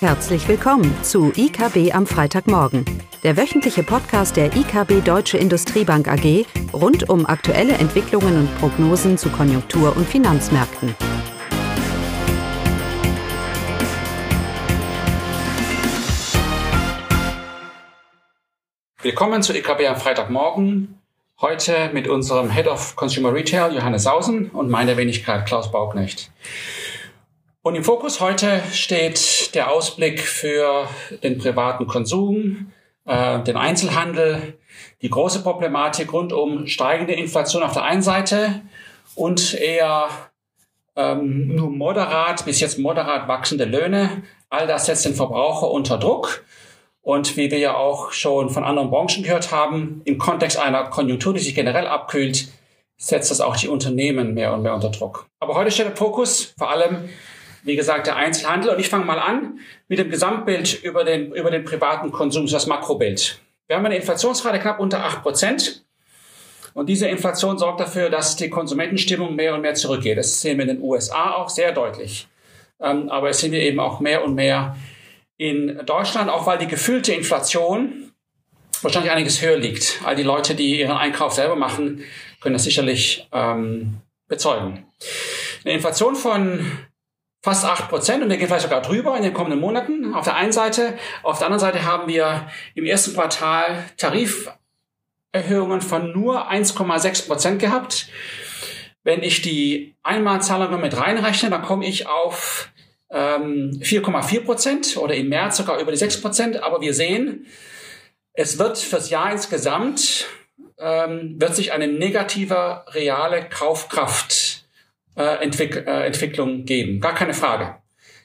Herzlich willkommen zu IKB am Freitagmorgen, der wöchentliche Podcast der IKB Deutsche Industriebank AG rund um aktuelle Entwicklungen und Prognosen zu Konjunktur- und Finanzmärkten. Willkommen zu IKB am Freitagmorgen. Heute mit unserem Head of Consumer Retail Johannes Sausen und meiner Wenigkeit Klaus Bauknecht. Und im Fokus heute steht der Ausblick für den privaten Konsum, äh, den Einzelhandel, die große Problematik rund um steigende Inflation auf der einen Seite und eher ähm, nur moderat bis jetzt moderat wachsende Löhne. All das setzt den Verbraucher unter Druck. Und wie wir ja auch schon von anderen Branchen gehört haben, im Kontext einer Konjunktur, die sich generell abkühlt, setzt das auch die Unternehmen mehr und mehr unter Druck. Aber heute steht der Fokus vor allem wie gesagt, der Einzelhandel. Und ich fange mal an mit dem Gesamtbild über den, über den privaten Konsum, das Makrobild. Wir haben eine Inflationsrate knapp unter acht Prozent. Und diese Inflation sorgt dafür, dass die Konsumentenstimmung mehr und mehr zurückgeht. Das sehen wir in den USA auch sehr deutlich. Ähm, aber es sehen wir eben auch mehr und mehr in Deutschland, auch weil die gefüllte Inflation wahrscheinlich einiges höher liegt. All die Leute, die ihren Einkauf selber machen, können das sicherlich ähm, bezeugen. Eine Inflation von fast acht Prozent und der geht vielleicht sogar drüber in den kommenden Monaten. Auf der einen Seite. Auf der anderen Seite haben wir im ersten Quartal Tariferhöhungen von nur 1,6 Prozent gehabt. Wenn ich die Einmalzahlungen mit reinrechne, dann komme ich auf ähm, 4,4 Prozent oder im März sogar über die 6 Prozent. Aber wir sehen, es wird fürs Jahr insgesamt ähm, wird sich eine negative reale Kaufkraft äh, Entwick äh, Entwicklung geben. Gar keine Frage.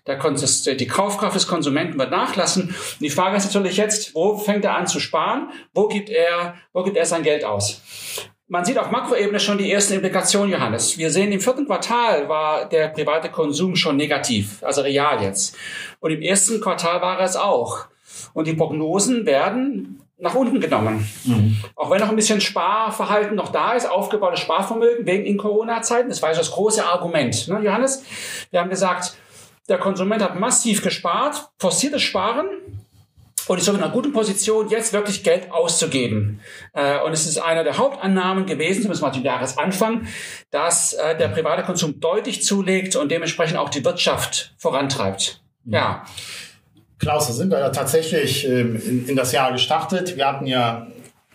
Der die Kaufkraft des Konsumenten wird nachlassen. Und die Frage ist natürlich jetzt, wo fängt er an zu sparen? Wo gibt er, wo gibt er sein Geld aus? Man sieht auf Makroebene schon die ersten Implikationen, Johannes. Wir sehen, im vierten Quartal war der private Konsum schon negativ, also real jetzt. Und im ersten Quartal war es auch. Und die Prognosen werden nach unten genommen. Mhm. Auch wenn noch ein bisschen Sparverhalten noch da ist, aufgebautes Sparvermögen wegen in Corona-Zeiten. Das war ja das große Argument. Ne, Johannes? Wir haben gesagt, der Konsument hat massiv gespart, forciertes Sparen und ist so in einer guten Position, jetzt wirklich Geld auszugeben. Äh, und es ist einer der Hauptannahmen gewesen, zumindest mal zum Jahresanfang, dass äh, der private Konsum deutlich zulegt und dementsprechend auch die Wirtschaft vorantreibt. Mhm. Ja. Klaus, da sind wir ja tatsächlich ähm, in, das Jahr gestartet. Wir hatten ja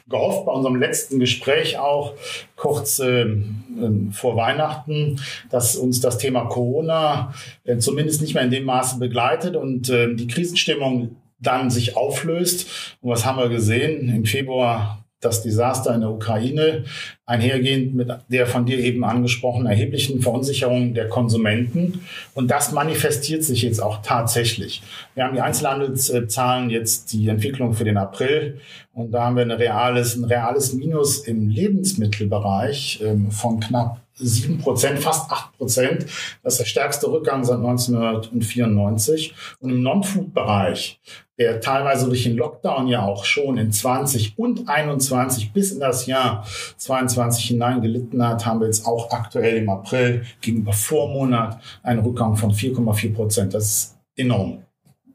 gehofft bei unserem letzten Gespräch auch kurz ähm, ähm, vor Weihnachten, dass uns das Thema Corona äh, zumindest nicht mehr in dem Maße begleitet und die Krisenstimmung dann sich auflöst. Und was haben wir gesehen? Im Februar das Desaster in der Ukraine, einhergehend mit der von dir eben angesprochenen erheblichen Verunsicherung der Konsumenten. Und das manifestiert sich jetzt auch tatsächlich. Wir haben die Einzelhandelszahlen jetzt, die Entwicklung für den April. Und da haben wir ein reales, ein reales Minus im Lebensmittelbereich ähm, von knapp sieben Prozent, fast acht Prozent. Das ist der stärkste Rückgang seit 1994. Und im Non-Food-Bereich, der teilweise durch den Lockdown ja auch schon in 20 und 21 bis in das Jahr 22 hinein gelitten hat, haben wir jetzt auch aktuell im April gegenüber Vormonat einen Rückgang von 4,4 Prozent. Das ist enorm.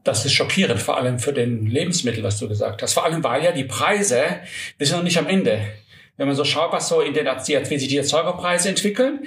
Das ist schockierend, vor allem für den Lebensmittel, was du gesagt hast. Vor allem, weil ja die Preise, wir sind noch nicht am Ende wenn man so schaut, was so in den, wie sich die Erzeugerpreise entwickeln,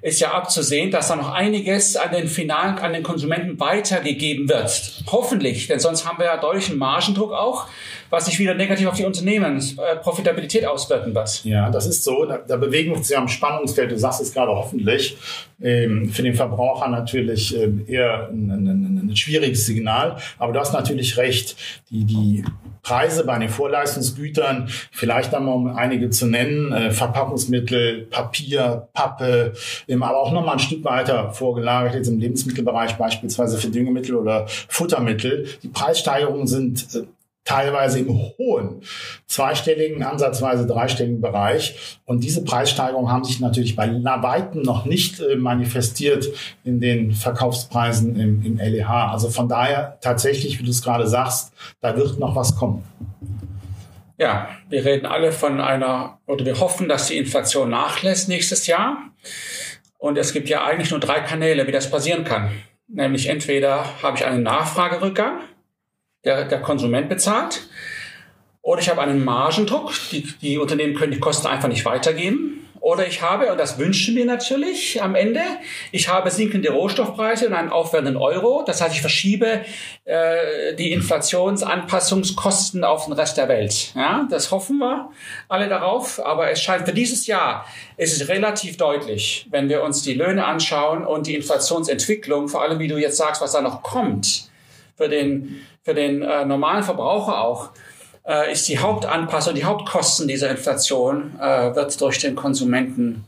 ist ja abzusehen, dass da noch einiges an den finalen, an den Konsumenten weitergegeben wird. Hoffentlich, denn sonst haben wir ja deutlichen Margendruck auch, was sich wieder negativ auf die Unternehmensprofitabilität auswirken wird. Ja, das ist so. Da, da bewegen wir uns ja am Spannungsfeld. Du sagst es gerade hoffentlich. Ähm, für den Verbraucher natürlich ähm, eher ein, ein, ein, schwieriges Signal. Aber du hast natürlich recht. Die, die Preise bei den Vorleistungsgütern, vielleicht einmal um einige zu nennen, äh, Verpackungsmittel, Papier, Pappe, ähm, aber auch nochmal ein Stück weiter vorgelagert, jetzt im Lebensmittelbereich beispielsweise für Düngemittel oder Futtermittel. Die Preissteigerungen sind äh, teilweise im hohen zweistelligen, ansatzweise dreistelligen Bereich. Und diese Preissteigerungen haben sich natürlich bei Weitem noch nicht äh, manifestiert in den Verkaufspreisen im, im LEH. Also von daher tatsächlich, wie du es gerade sagst, da wird noch was kommen. Ja, wir reden alle von einer, oder wir hoffen, dass die Inflation nachlässt nächstes Jahr. Und es gibt ja eigentlich nur drei Kanäle, wie das passieren kann. Nämlich entweder habe ich einen Nachfragerückgang, der, der Konsument bezahlt, oder ich habe einen Margendruck, die, die Unternehmen können die Kosten einfach nicht weitergeben. Oder ich habe, und das wünschen wir natürlich am Ende, ich habe sinkende Rohstoffpreise und einen aufwärmenden Euro. Das heißt, ich verschiebe äh, die Inflationsanpassungskosten auf den Rest der Welt. Ja, das hoffen wir alle darauf. Aber es scheint für dieses Jahr, es ist relativ deutlich, wenn wir uns die Löhne anschauen und die Inflationsentwicklung, vor allem wie du jetzt sagst, was da noch kommt, für den, für den äh, normalen Verbraucher auch, äh, ist die Hauptanpassung, die Hauptkosten dieser Inflation äh, wird durch den Konsumenten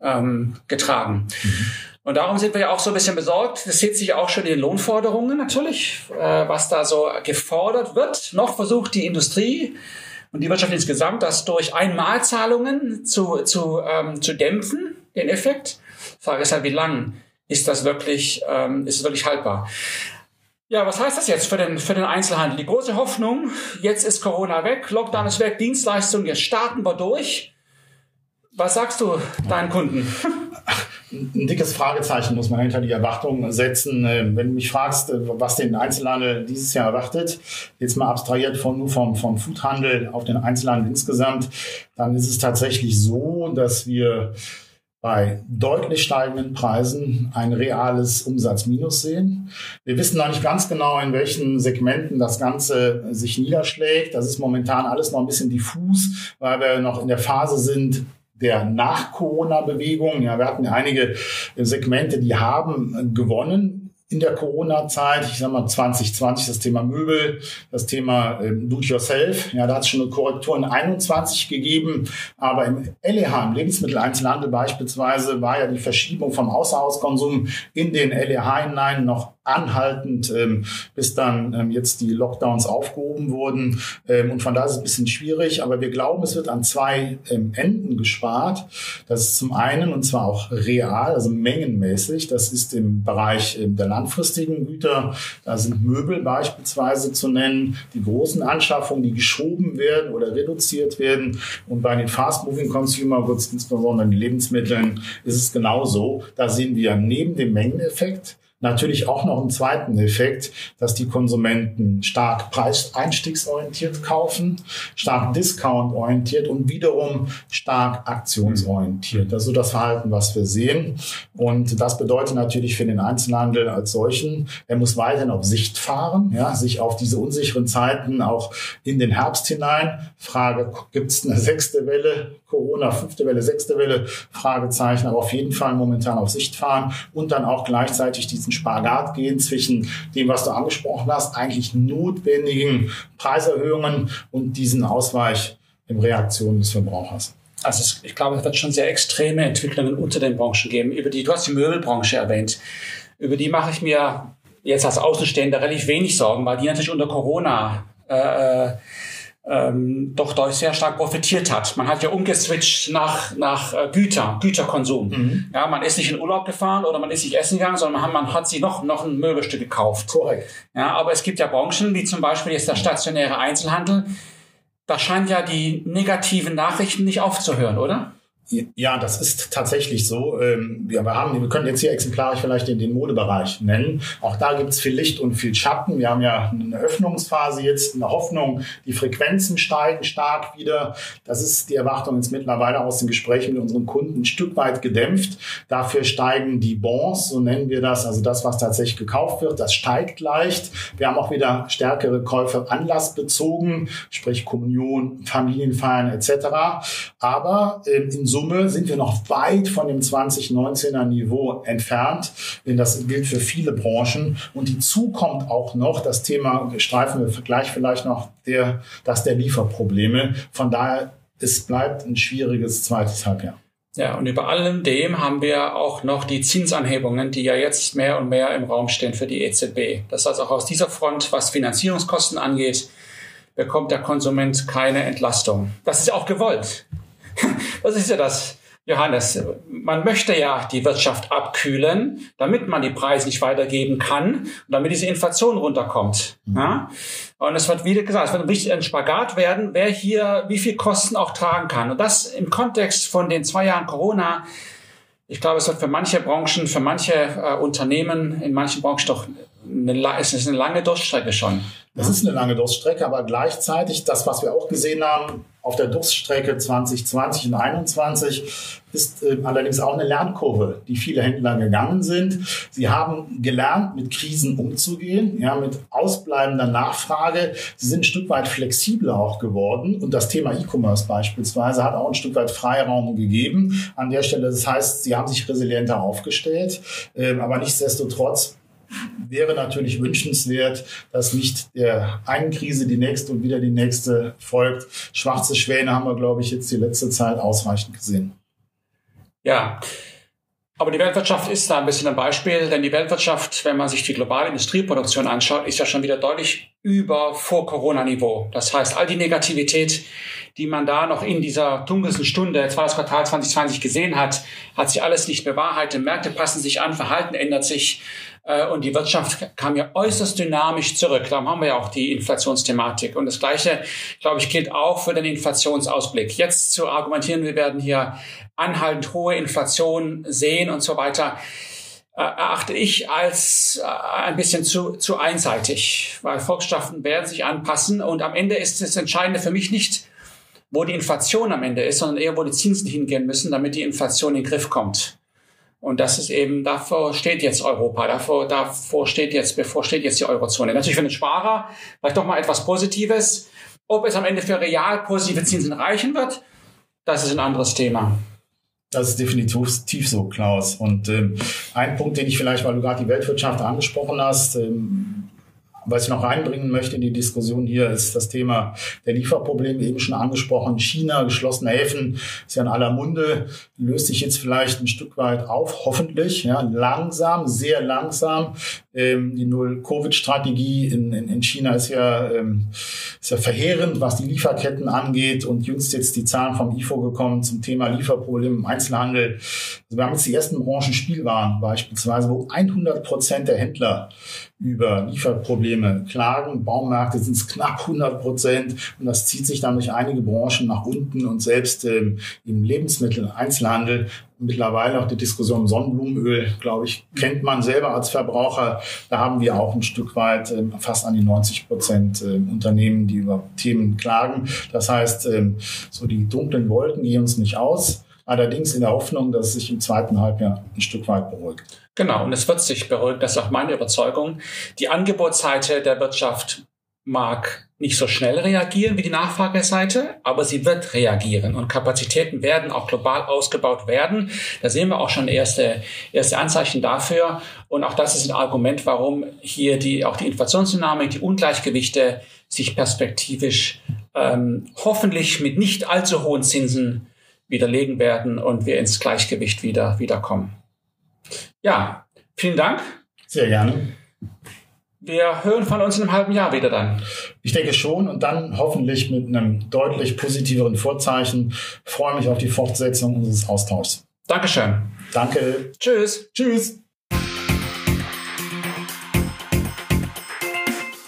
ähm, getragen. Mhm. Und darum sind wir ja auch so ein bisschen besorgt. Das sieht sich auch schon in den Lohnforderungen natürlich, äh, was da so gefordert wird. Noch versucht die Industrie und die Wirtschaft insgesamt, das durch Einmalzahlungen zu, zu, ähm, zu dämpfen, den Effekt. Die Frage ist halt, wie lang ist das wirklich, ähm, ist es wirklich haltbar? Ja, was heißt das jetzt für den, für den Einzelhandel? Die große Hoffnung, jetzt ist Corona weg, Lockdown ist weg, Dienstleistungen, jetzt starten wir durch. Was sagst du deinen Kunden? Ein dickes Fragezeichen muss man hinter die Erwartungen setzen. Ähm, wenn du mich fragst, äh, was den Einzelhandel dieses Jahr erwartet, jetzt mal abstrahiert von, nur vom, vom Foodhandel auf den Einzelhandel insgesamt, dann ist es tatsächlich so, dass wir bei deutlich steigenden Preisen ein reales Umsatzminus sehen. Wir wissen noch nicht ganz genau, in welchen Segmenten das Ganze sich niederschlägt. Das ist momentan alles noch ein bisschen diffus, weil wir noch in der Phase sind, der Nach-Corona-Bewegung. Ja, wir hatten einige Segmente, die haben gewonnen in der Corona-Zeit, ich sag mal 2020, das Thema Möbel, das Thema ähm, Do-it-yourself, ja, da hat es schon eine Korrektur in 21 gegeben, aber im LEH, im Lebensmitteleinzelhandel beispielsweise, war ja die Verschiebung vom Außerhauskonsum in den LEH hinein noch anhaltend, ähm, bis dann ähm, jetzt die Lockdowns aufgehoben wurden. Ähm, und von da ist es ein bisschen schwierig, aber wir glauben, es wird an zwei ähm, Enden gespart. Das ist zum einen, und zwar auch real, also mengenmäßig, das ist im Bereich ähm, der langfristigen Güter. Da sind Möbel beispielsweise zu nennen, die großen Anschaffungen, die geschoben werden oder reduziert werden. Und bei den Fast-Moving Consumer Goods, insbesondere den Lebensmitteln, ist es genauso. Da sehen wir neben dem Mengeneffekt natürlich auch noch einen zweiten Effekt, dass die Konsumenten stark preiseinstiegsorientiert kaufen, stark discount-orientiert und wiederum stark aktionsorientiert. Das ist so das Verhalten, was wir sehen. Und das bedeutet natürlich für den Einzelhandel als solchen, er muss weiterhin auf Sicht fahren, ja, sich auf diese unsicheren Zeiten auch in den Herbst hinein. Frage, gibt es eine sechste Welle? Corona, fünfte Welle, sechste Welle? Fragezeichen, aber auf jeden Fall momentan auf Sicht fahren und dann auch gleichzeitig diesen Spagat gehen zwischen dem, was du angesprochen hast, eigentlich notwendigen Preiserhöhungen und diesen Ausweich in Reaktion des Verbrauchers. Also es, ich glaube, es wird schon sehr extreme Entwicklungen unter den Branchen geben. Über die, du hast die Möbelbranche erwähnt. Über die mache ich mir jetzt als Außenstehender relativ wenig Sorgen, weil die natürlich unter Corona äh, äh ähm, doch deutlich sehr stark profitiert hat. Man hat ja umgeswitcht nach, nach äh, Güter, Güterkonsum. Mhm. Ja, man ist nicht in Urlaub gefahren oder man ist nicht essen gegangen, sondern man hat, man hat sich noch, noch ein Möbelstück gekauft. Korrekt. Ja, aber es gibt ja Branchen, wie zum Beispiel jetzt der stationäre Einzelhandel. Da scheint ja die negativen Nachrichten nicht aufzuhören, oder? Ja, das ist tatsächlich so. Ähm, wir haben, wir können jetzt hier exemplarisch vielleicht den, den Modebereich nennen. Auch da gibt es viel Licht und viel Schatten. Wir haben ja eine Öffnungsphase jetzt, eine Hoffnung, die Frequenzen steigen stark wieder. Das ist die Erwartung jetzt mittlerweile aus den Gesprächen mit unseren Kunden ein Stück weit gedämpft. Dafür steigen die Bons, so nennen wir das, also das, was tatsächlich gekauft wird, das steigt leicht. Wir haben auch wieder stärkere Käufe anlassbezogen, sprich Kommunion, Familienfeiern etc. Aber ähm, in Summe sind wir noch weit von dem 2019er Niveau entfernt. Denn das gilt für viele Branchen. Und hinzu kommt auch noch das Thema, streifen wir gleich vielleicht noch, der, das der Lieferprobleme. Von daher, es bleibt ein schwieriges zweites Halbjahr. Ja, und über allem dem haben wir auch noch die Zinsanhebungen, die ja jetzt mehr und mehr im Raum stehen für die EZB. Das heißt auch aus dieser Front, was Finanzierungskosten angeht, bekommt der Konsument keine Entlastung. Das ist auch gewollt. Das ist ja das, Johannes. Man möchte ja die Wirtschaft abkühlen, damit man die Preise nicht weitergeben kann und damit diese Inflation runterkommt. Mhm. Ja? Und es wird, wie gesagt, es wird richtig ein Spagat werden, wer hier wie viel Kosten auch tragen kann. Und das im Kontext von den zwei Jahren Corona ich glaube, es wird für manche Branchen, für manche äh, Unternehmen in manchen Branchen doch eine, es ist eine lange Durststrecke schon. Das ist eine lange Durststrecke, aber gleichzeitig das, was wir auch gesehen haben auf der Durststrecke 2020 und 2021, ist äh, allerdings auch eine Lernkurve, die viele Händler gegangen sind. Sie haben gelernt, mit Krisen umzugehen, ja, mit ausbleibender Nachfrage. Sie sind ein Stück weit flexibler auch geworden und das Thema E-Commerce beispielsweise hat auch ein Stück weit Freiraum gegeben an der Stelle. Das heißt, sie haben sich resilienter aufgestellt, äh, aber nichtsdestotrotz wäre natürlich wünschenswert, dass nicht der einen Krise die nächste und wieder die nächste folgt. Schwarze Schwäne haben wir, glaube ich, jetzt die letzte Zeit ausreichend gesehen. Ja. Aber die Weltwirtschaft ist da ein bisschen ein Beispiel, denn die Weltwirtschaft, wenn man sich die globale Industrieproduktion anschaut, ist ja schon wieder deutlich über Vor-Corona-Niveau. Das heißt, all die Negativität, die man da noch in dieser dunkelsten Stunde, zweites Quartal 2020 gesehen hat, hat sich alles nicht bewahrheitet. Märkte passen sich an, Verhalten ändert sich. Äh, und die Wirtschaft kam ja äußerst dynamisch zurück. Darum haben wir ja auch die Inflationsthematik. Und das Gleiche, glaube ich, gilt auch für den Inflationsausblick. Jetzt zu argumentieren, wir werden hier anhaltend hohe Inflation sehen und so weiter, erachte ich als äh, ein bisschen zu, zu einseitig, weil Volkswirtschaften werden sich anpassen und am Ende ist das Entscheidende für mich nicht, wo die Inflation am Ende ist, sondern eher, wo die Zinsen hingehen müssen, damit die Inflation in den Griff kommt. Und das ist eben, davor steht jetzt Europa, davor, davor steht jetzt, bevor steht jetzt die Eurozone. Natürlich für den Sparer vielleicht doch mal etwas Positives. Ob es am Ende für real positive Zinsen reichen wird, das ist ein anderes Thema. Das ist definitiv so, Klaus. Und ähm, ein Punkt, den ich vielleicht, weil du gerade die Weltwirtschaft angesprochen hast, ähm, was ich noch reinbringen möchte in die Diskussion hier, ist das Thema der Lieferprobleme eben schon angesprochen. China, geschlossene Häfen, ist ja in aller Munde, löst sich jetzt vielleicht ein Stück weit auf, hoffentlich, ja, langsam, sehr langsam. Ähm, die Null-Covid-Strategie in, in, in, China ist ja, ähm, ist ja verheerend, was die Lieferketten angeht und jüngst jetzt die Zahlen vom IFO gekommen zum Thema Lieferprobleme im Einzelhandel. Also wir haben jetzt die ersten Branchen Spielwaren beispielsweise, wo 100 Prozent der Händler über Lieferprobleme klagen. Baumärkte sind es knapp 100 Prozent und das zieht sich dann durch einige Branchen nach unten und selbst ähm, im Lebensmittel, Einzelhandel mittlerweile auch die Diskussion um Sonnenblumenöl, glaube ich, kennt man selber als Verbraucher. Da haben wir auch ein Stück weit ähm, fast an die 90 Prozent äh, Unternehmen, die über Themen klagen. Das heißt, ähm, so die dunklen Wolken gehen uns nicht aus. Allerdings in der Hoffnung, dass es sich im zweiten Halbjahr ein Stück weit beruhigt. Genau, und es wird sich beruhigen, das ist auch meine Überzeugung. Die Angebotsseite der Wirtschaft mag nicht so schnell reagieren wie die Nachfrageseite, aber sie wird reagieren und Kapazitäten werden auch global ausgebaut werden. Da sehen wir auch schon erste, erste Anzeichen dafür. Und auch das ist ein Argument, warum hier die, auch die Inflationsdynamik, die Ungleichgewichte sich perspektivisch ähm, hoffentlich mit nicht allzu hohen Zinsen widerlegen werden und wir ins Gleichgewicht wieder, wiederkommen. Ja, vielen Dank. Sehr gerne. Wir hören von uns in einem halben Jahr wieder dann. Ich denke schon und dann hoffentlich mit einem deutlich positiveren Vorzeichen. Ich freue mich auf die Fortsetzung unseres Austauschs. Dankeschön. Danke. Tschüss. Tschüss.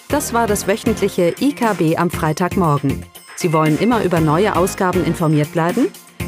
Das war das wöchentliche IKB am Freitagmorgen. Sie wollen immer über neue Ausgaben informiert bleiben?